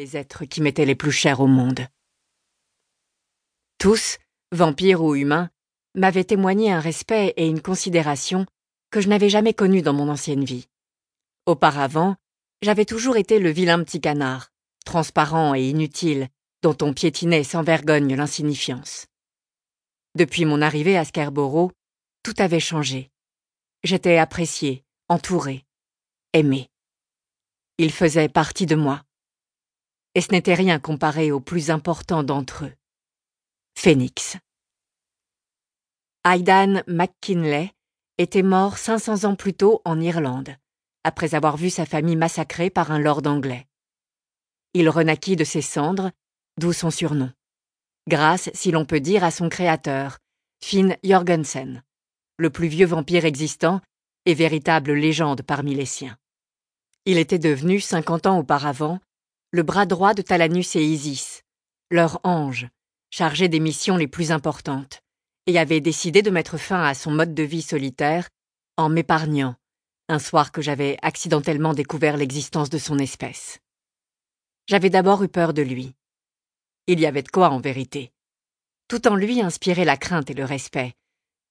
les êtres qui m'étaient les plus chers au monde. Tous, vampires ou humains, m'avaient témoigné un respect et une considération que je n'avais jamais connus dans mon ancienne vie. Auparavant, j'avais toujours été le vilain petit canard, transparent et inutile, dont on piétinait sans vergogne l'insignifiance. Depuis mon arrivée à Scarborough, tout avait changé. J'étais apprécié, entouré, aimé. Il faisait partie de moi. Et ce n'était rien comparé au plus important d'entre eux. Phénix. Aidan McKinley était mort 500 ans plus tôt en Irlande, après avoir vu sa famille massacrée par un lord anglais. Il renaquit de ses cendres, d'où son surnom. Grâce, si l'on peut dire, à son créateur, Finn Jorgensen, le plus vieux vampire existant et véritable légende parmi les siens. Il était devenu, cinquante ans auparavant, le bras droit de Talanus et Isis, leur ange, chargé des missions les plus importantes, et avait décidé de mettre fin à son mode de vie solitaire en m'épargnant, un soir que j'avais accidentellement découvert l'existence de son espèce. J'avais d'abord eu peur de lui. Il y avait de quoi en vérité. Tout en lui inspirait la crainte et le respect.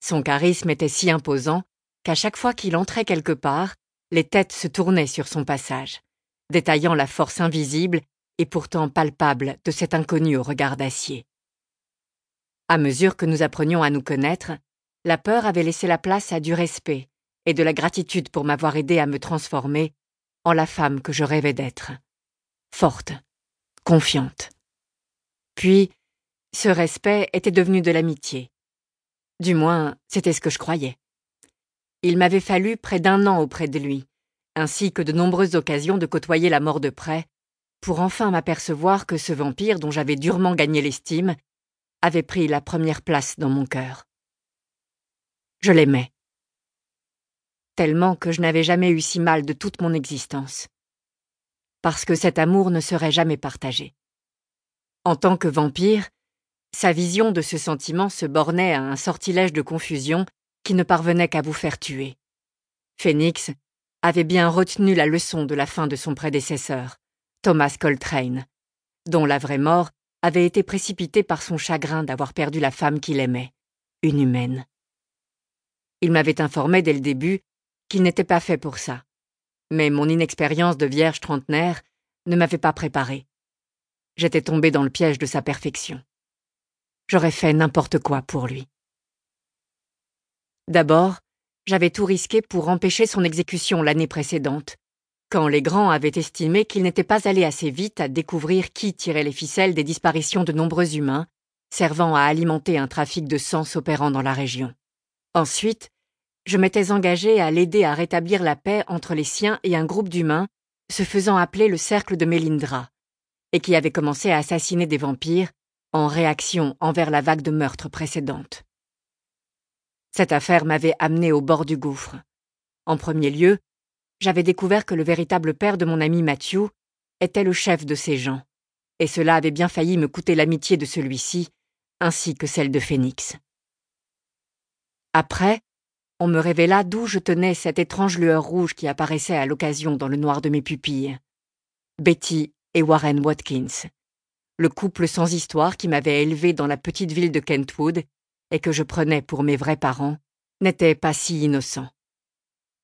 Son charisme était si imposant qu'à chaque fois qu'il entrait quelque part, les têtes se tournaient sur son passage, détaillant la force invisible et pourtant palpable de cet inconnu au regard d'acier. À mesure que nous apprenions à nous connaître, la peur avait laissé la place à du respect et de la gratitude pour m'avoir aidé à me transformer en la femme que je rêvais d'être. Forte, confiante. Puis, ce respect était devenu de l'amitié. Du moins, c'était ce que je croyais. Il m'avait fallu près d'un an auprès de lui, ainsi que de nombreuses occasions de côtoyer la mort de près, pour enfin m'apercevoir que ce vampire dont j'avais durement gagné l'estime avait pris la première place dans mon cœur. Je l'aimais. Tellement que je n'avais jamais eu si mal de toute mon existence. Parce que cet amour ne serait jamais partagé. En tant que vampire, sa vision de ce sentiment se bornait à un sortilège de confusion qui ne parvenait qu'à vous faire tuer. Phoenix avait bien retenu la leçon de la fin de son prédécesseur, Thomas Coltrane, dont la vraie mort avait été précipité par son chagrin d'avoir perdu la femme qu'il aimait, une humaine. Il m'avait informé dès le début qu'il n'était pas fait pour ça, mais mon inexpérience de vierge trentenaire ne m'avait pas préparé. J'étais tombé dans le piège de sa perfection. J'aurais fait n'importe quoi pour lui. D'abord, j'avais tout risqué pour empêcher son exécution l'année précédente, quand les grands avaient estimé qu'il n'était pas allé assez vite à découvrir qui tirait les ficelles des disparitions de nombreux humains, servant à alimenter un trafic de sang s'opérant dans la région. Ensuite, je m'étais engagé à l'aider à rétablir la paix entre les siens et un groupe d'humains se faisant appeler le Cercle de Mélindra, et qui avait commencé à assassiner des vampires en réaction envers la vague de meurtres précédente. Cette affaire m'avait amené au bord du gouffre. En premier lieu, j'avais découvert que le véritable père de mon ami Matthew était le chef de ces gens, et cela avait bien failli me coûter l'amitié de celui-ci, ainsi que celle de Phénix. Après, on me révéla d'où je tenais cette étrange lueur rouge qui apparaissait à l'occasion dans le noir de mes pupilles. Betty et Warren Watkins, le couple sans histoire qui m'avait élevé dans la petite ville de Kentwood et que je prenais pour mes vrais parents, n'étaient pas si innocents.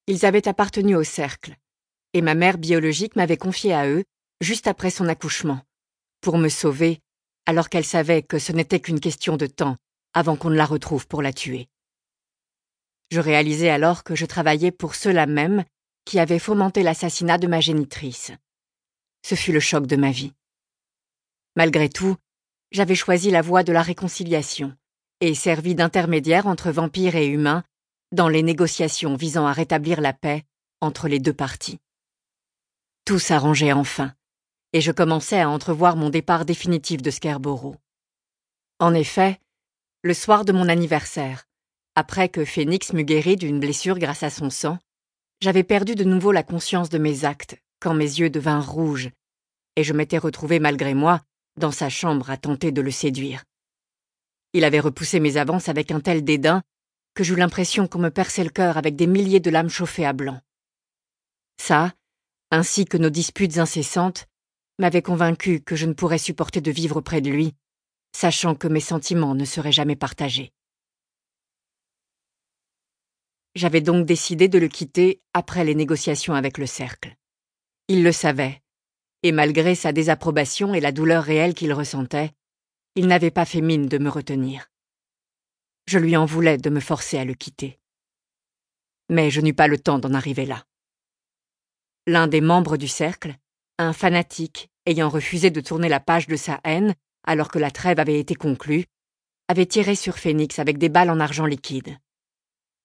Ils avaient appartenu au cercle, et ma mère biologique m'avait confié à eux juste après son accouchement, pour me sauver, alors qu'elle savait que ce n'était qu'une question de temps avant qu'on ne la retrouve pour la tuer. Je réalisais alors que je travaillais pour ceux-là même qui avaient fomenté l'assassinat de ma génitrice. Ce fut le choc de ma vie. Malgré tout, j'avais choisi la voie de la réconciliation et servi d'intermédiaire entre vampires et humains dans les négociations visant à rétablir la paix entre les deux parties. Tout s'arrangeait enfin, et je commençais à entrevoir mon départ définitif de Scarborough. En effet, le soir de mon anniversaire, après que Phoenix m'eut guéri d'une blessure grâce à son sang, j'avais perdu de nouveau la conscience de mes actes quand mes yeux devinrent rouges, et je m'étais retrouvé malgré moi dans sa chambre à tenter de le séduire. Il avait repoussé mes avances avec un tel dédain que j'eus l'impression qu'on me perçait le cœur avec des milliers de lames chauffées à blanc. Ça, ainsi que nos disputes incessantes, m'avait convaincu que je ne pourrais supporter de vivre près de lui, sachant que mes sentiments ne seraient jamais partagés. J'avais donc décidé de le quitter après les négociations avec le cercle. Il le savait, et malgré sa désapprobation et la douleur réelle qu'il ressentait, il n'avait pas fait mine de me retenir. Je lui en voulais de me forcer à le quitter. Mais je n'eus pas le temps d'en arriver là. L'un des membres du cercle, un fanatique ayant refusé de tourner la page de sa haine alors que la trêve avait été conclue, avait tiré sur Phénix avec des balles en argent liquide.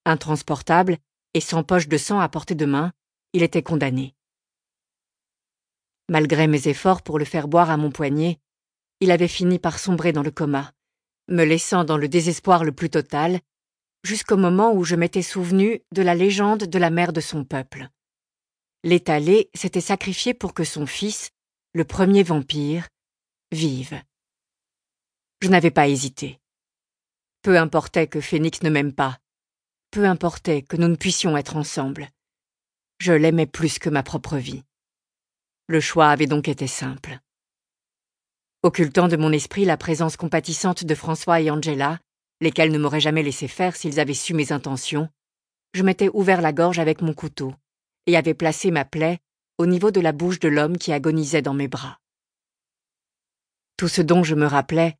Intransportable et sans poche de sang à portée de main, il était condamné. Malgré mes efforts pour le faire boire à mon poignet, il avait fini par sombrer dans le coma, me laissant dans le désespoir le plus total, jusqu'au moment où je m'étais souvenu de la légende de la mère de son peuple. L'étalé s'était sacrifié pour que son fils, le premier vampire, vive. Je n'avais pas hésité. Peu importait que Phénix ne m'aime pas. Peu importait que nous ne puissions être ensemble. Je l'aimais plus que ma propre vie. Le choix avait donc été simple. Occultant de mon esprit la présence compatissante de François et Angela, lesquels ne m'auraient jamais laissé faire s'ils avaient su mes intentions, je m'étais ouvert la gorge avec mon couteau et avais placé ma plaie au niveau de la bouche de l'homme qui agonisait dans mes bras. Tout ce dont je me rappelais,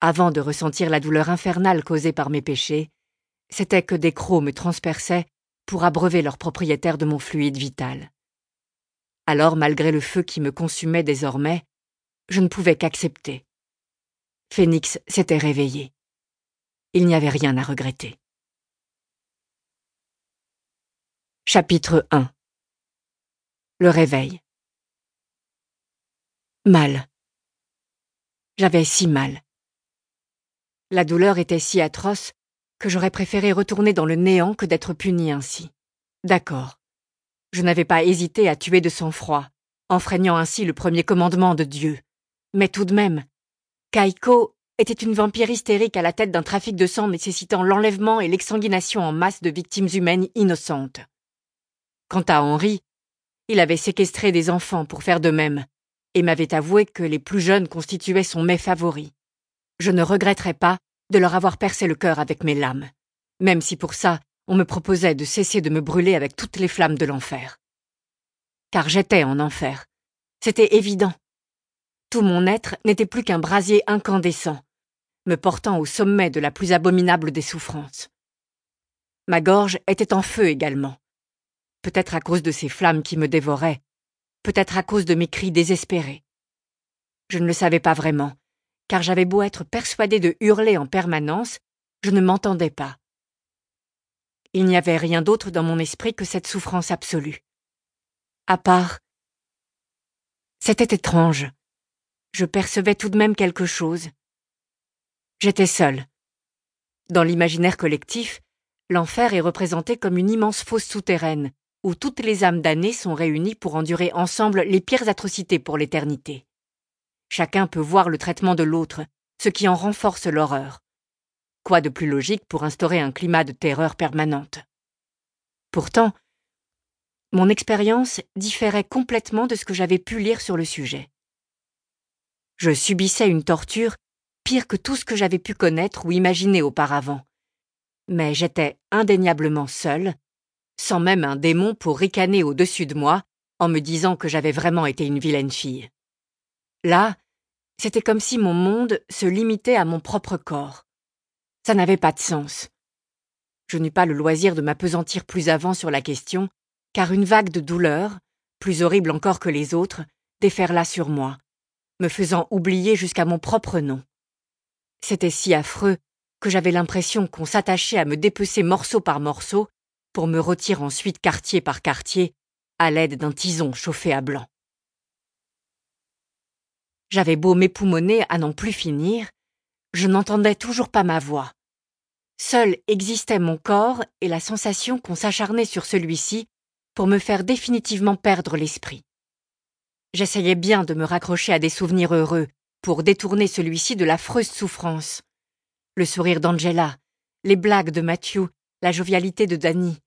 avant de ressentir la douleur infernale causée par mes péchés, c'était que des crocs me transperçaient pour abreuver leur propriétaire de mon fluide vital. Alors, malgré le feu qui me consumait désormais, je ne pouvais qu'accepter. Phénix s'était réveillé. Il n'y avait rien à regretter. Chapitre 1 Le réveil. Mal. J'avais si mal. La douleur était si atroce que j'aurais préféré retourner dans le néant que d'être puni ainsi. D'accord. Je n'avais pas hésité à tuer de sang-froid, enfreignant ainsi le premier commandement de Dieu. Mais tout de même, Kaiko était une vampire hystérique à la tête d'un trafic de sang nécessitant l'enlèvement et l'exsanguination en masse de victimes humaines innocentes. Quant à Henri, il avait séquestré des enfants pour faire de même, et m'avait avoué que les plus jeunes constituaient son mets favori. Je ne regretterais pas de leur avoir percé le cœur avec mes lames, même si pour ça on me proposait de cesser de me brûler avec toutes les flammes de l'enfer. Car j'étais en enfer. C'était évident. Tout mon être n'était plus qu'un brasier incandescent, me portant au sommet de la plus abominable des souffrances. Ma gorge était en feu également. Peut-être à cause de ces flammes qui me dévoraient, peut-être à cause de mes cris désespérés. Je ne le savais pas vraiment, car j'avais beau être persuadé de hurler en permanence, je ne m'entendais pas. Il n'y avait rien d'autre dans mon esprit que cette souffrance absolue. À part. C'était étrange je percevais tout de même quelque chose. J'étais seule. Dans l'imaginaire collectif, l'enfer est représenté comme une immense fosse souterraine, où toutes les âmes damnées sont réunies pour endurer ensemble les pires atrocités pour l'éternité. Chacun peut voir le traitement de l'autre, ce qui en renforce l'horreur. Quoi de plus logique pour instaurer un climat de terreur permanente? Pourtant, mon expérience différait complètement de ce que j'avais pu lire sur le sujet. Je subissais une torture pire que tout ce que j'avais pu connaître ou imaginer auparavant. Mais j'étais indéniablement seule, sans même un démon pour ricaner au-dessus de moi en me disant que j'avais vraiment été une vilaine fille. Là, c'était comme si mon monde se limitait à mon propre corps. Ça n'avait pas de sens. Je n'eus pas le loisir de m'apesantir plus avant sur la question, car une vague de douleur, plus horrible encore que les autres, déferla sur moi, me faisant oublier jusqu'à mon propre nom. C'était si affreux que j'avais l'impression qu'on s'attachait à me dépecer morceau par morceau pour me rôtir ensuite quartier par quartier à l'aide d'un tison chauffé à blanc. J'avais beau m'époumoner à n'en plus finir, je n'entendais toujours pas ma voix. Seul existait mon corps et la sensation qu'on s'acharnait sur celui-ci pour me faire définitivement perdre l'esprit. J'essayais bien de me raccrocher à des souvenirs heureux pour détourner celui-ci de l'affreuse souffrance. Le sourire d'Angela, les blagues de Mathieu, la jovialité de Danny,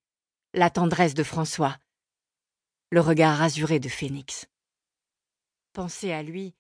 la tendresse de François, le regard azuré de Phénix. penser à lui